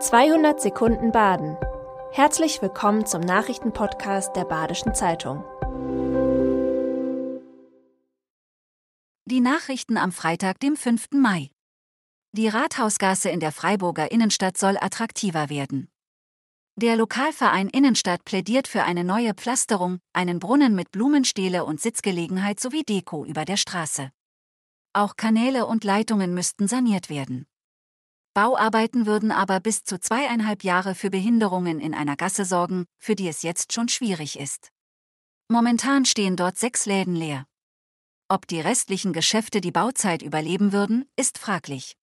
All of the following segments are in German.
200 Sekunden Baden. Herzlich willkommen zum Nachrichtenpodcast der Badischen Zeitung. Die Nachrichten am Freitag, dem 5. Mai. Die Rathausgasse in der Freiburger Innenstadt soll attraktiver werden. Der Lokalverein Innenstadt plädiert für eine neue Pflasterung, einen Brunnen mit Blumenstele und Sitzgelegenheit sowie Deko über der Straße. Auch Kanäle und Leitungen müssten saniert werden. Bauarbeiten würden aber bis zu zweieinhalb Jahre für Behinderungen in einer Gasse sorgen, für die es jetzt schon schwierig ist. Momentan stehen dort sechs Läden leer. Ob die restlichen Geschäfte die Bauzeit überleben würden, ist fraglich.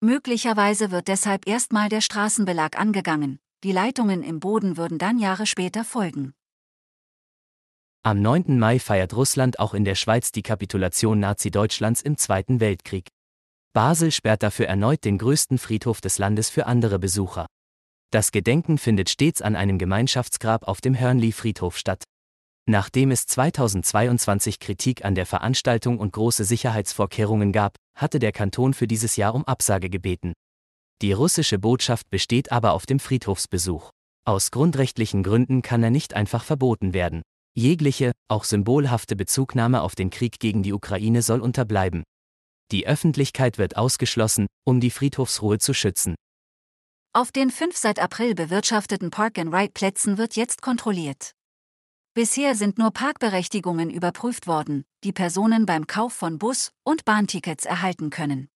Möglicherweise wird deshalb erstmal der Straßenbelag angegangen, die Leitungen im Boden würden dann Jahre später folgen. Am 9. Mai feiert Russland auch in der Schweiz die Kapitulation Nazi-Deutschlands im Zweiten Weltkrieg. Basel sperrt dafür erneut den größten Friedhof des Landes für andere Besucher. Das Gedenken findet stets an einem Gemeinschaftsgrab auf dem Hörnli-Friedhof statt. Nachdem es 2022 Kritik an der Veranstaltung und große Sicherheitsvorkehrungen gab, hatte der Kanton für dieses Jahr um Absage gebeten. Die russische Botschaft besteht aber auf dem Friedhofsbesuch. Aus grundrechtlichen Gründen kann er nicht einfach verboten werden. Jegliche, auch symbolhafte Bezugnahme auf den Krieg gegen die Ukraine soll unterbleiben. Die Öffentlichkeit wird ausgeschlossen, um die Friedhofsruhe zu schützen. Auf den fünf seit April bewirtschafteten Park-and-Ride-Plätzen wird jetzt kontrolliert. Bisher sind nur Parkberechtigungen überprüft worden, die Personen beim Kauf von Bus- und Bahntickets erhalten können.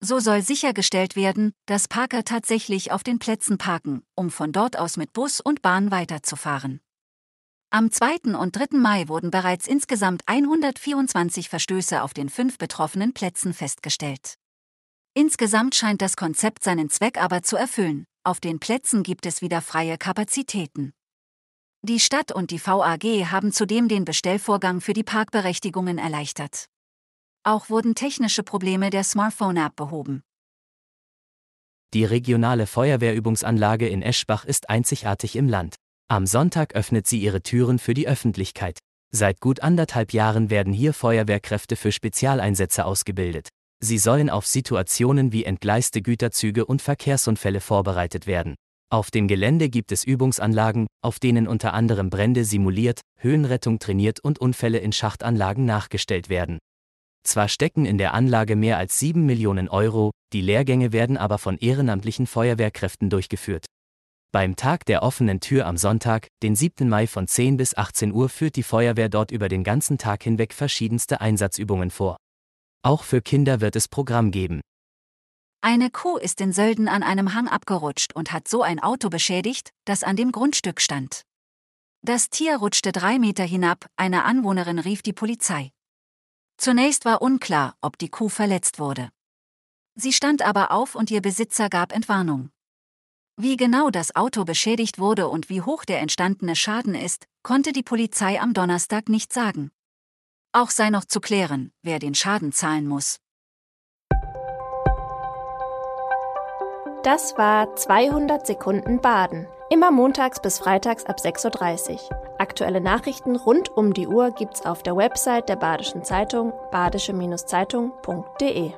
So soll sichergestellt werden, dass Parker tatsächlich auf den Plätzen parken, um von dort aus mit Bus und Bahn weiterzufahren. Am 2. und 3. Mai wurden bereits insgesamt 124 Verstöße auf den fünf betroffenen Plätzen festgestellt. Insgesamt scheint das Konzept seinen Zweck aber zu erfüllen. Auf den Plätzen gibt es wieder freie Kapazitäten. Die Stadt und die VAG haben zudem den Bestellvorgang für die Parkberechtigungen erleichtert. Auch wurden technische Probleme der Smartphone-App behoben. Die regionale Feuerwehrübungsanlage in Eschbach ist einzigartig im Land. Am Sonntag öffnet sie ihre Türen für die Öffentlichkeit. Seit gut anderthalb Jahren werden hier Feuerwehrkräfte für Spezialeinsätze ausgebildet. Sie sollen auf Situationen wie entgleiste Güterzüge und Verkehrsunfälle vorbereitet werden. Auf dem Gelände gibt es Übungsanlagen, auf denen unter anderem Brände simuliert, Höhenrettung trainiert und Unfälle in Schachtanlagen nachgestellt werden. Zwar stecken in der Anlage mehr als 7 Millionen Euro, die Lehrgänge werden aber von ehrenamtlichen Feuerwehrkräften durchgeführt. Beim Tag der offenen Tür am Sonntag, den 7. Mai von 10 bis 18 Uhr führt die Feuerwehr dort über den ganzen Tag hinweg verschiedenste Einsatzübungen vor. Auch für Kinder wird es Programm geben. Eine Kuh ist in Sölden an einem Hang abgerutscht und hat so ein Auto beschädigt, das an dem Grundstück stand. Das Tier rutschte drei Meter hinab, eine Anwohnerin rief die Polizei. Zunächst war unklar, ob die Kuh verletzt wurde. Sie stand aber auf und ihr Besitzer gab Entwarnung. Wie genau das Auto beschädigt wurde und wie hoch der entstandene Schaden ist, konnte die Polizei am Donnerstag nicht sagen. Auch sei noch zu klären, wer den Schaden zahlen muss. Das war 200 Sekunden Baden. Immer montags bis freitags ab 6.30 Uhr. Aktuelle Nachrichten rund um die Uhr gibt's auf der Website der Badischen Zeitung badische-zeitung.de.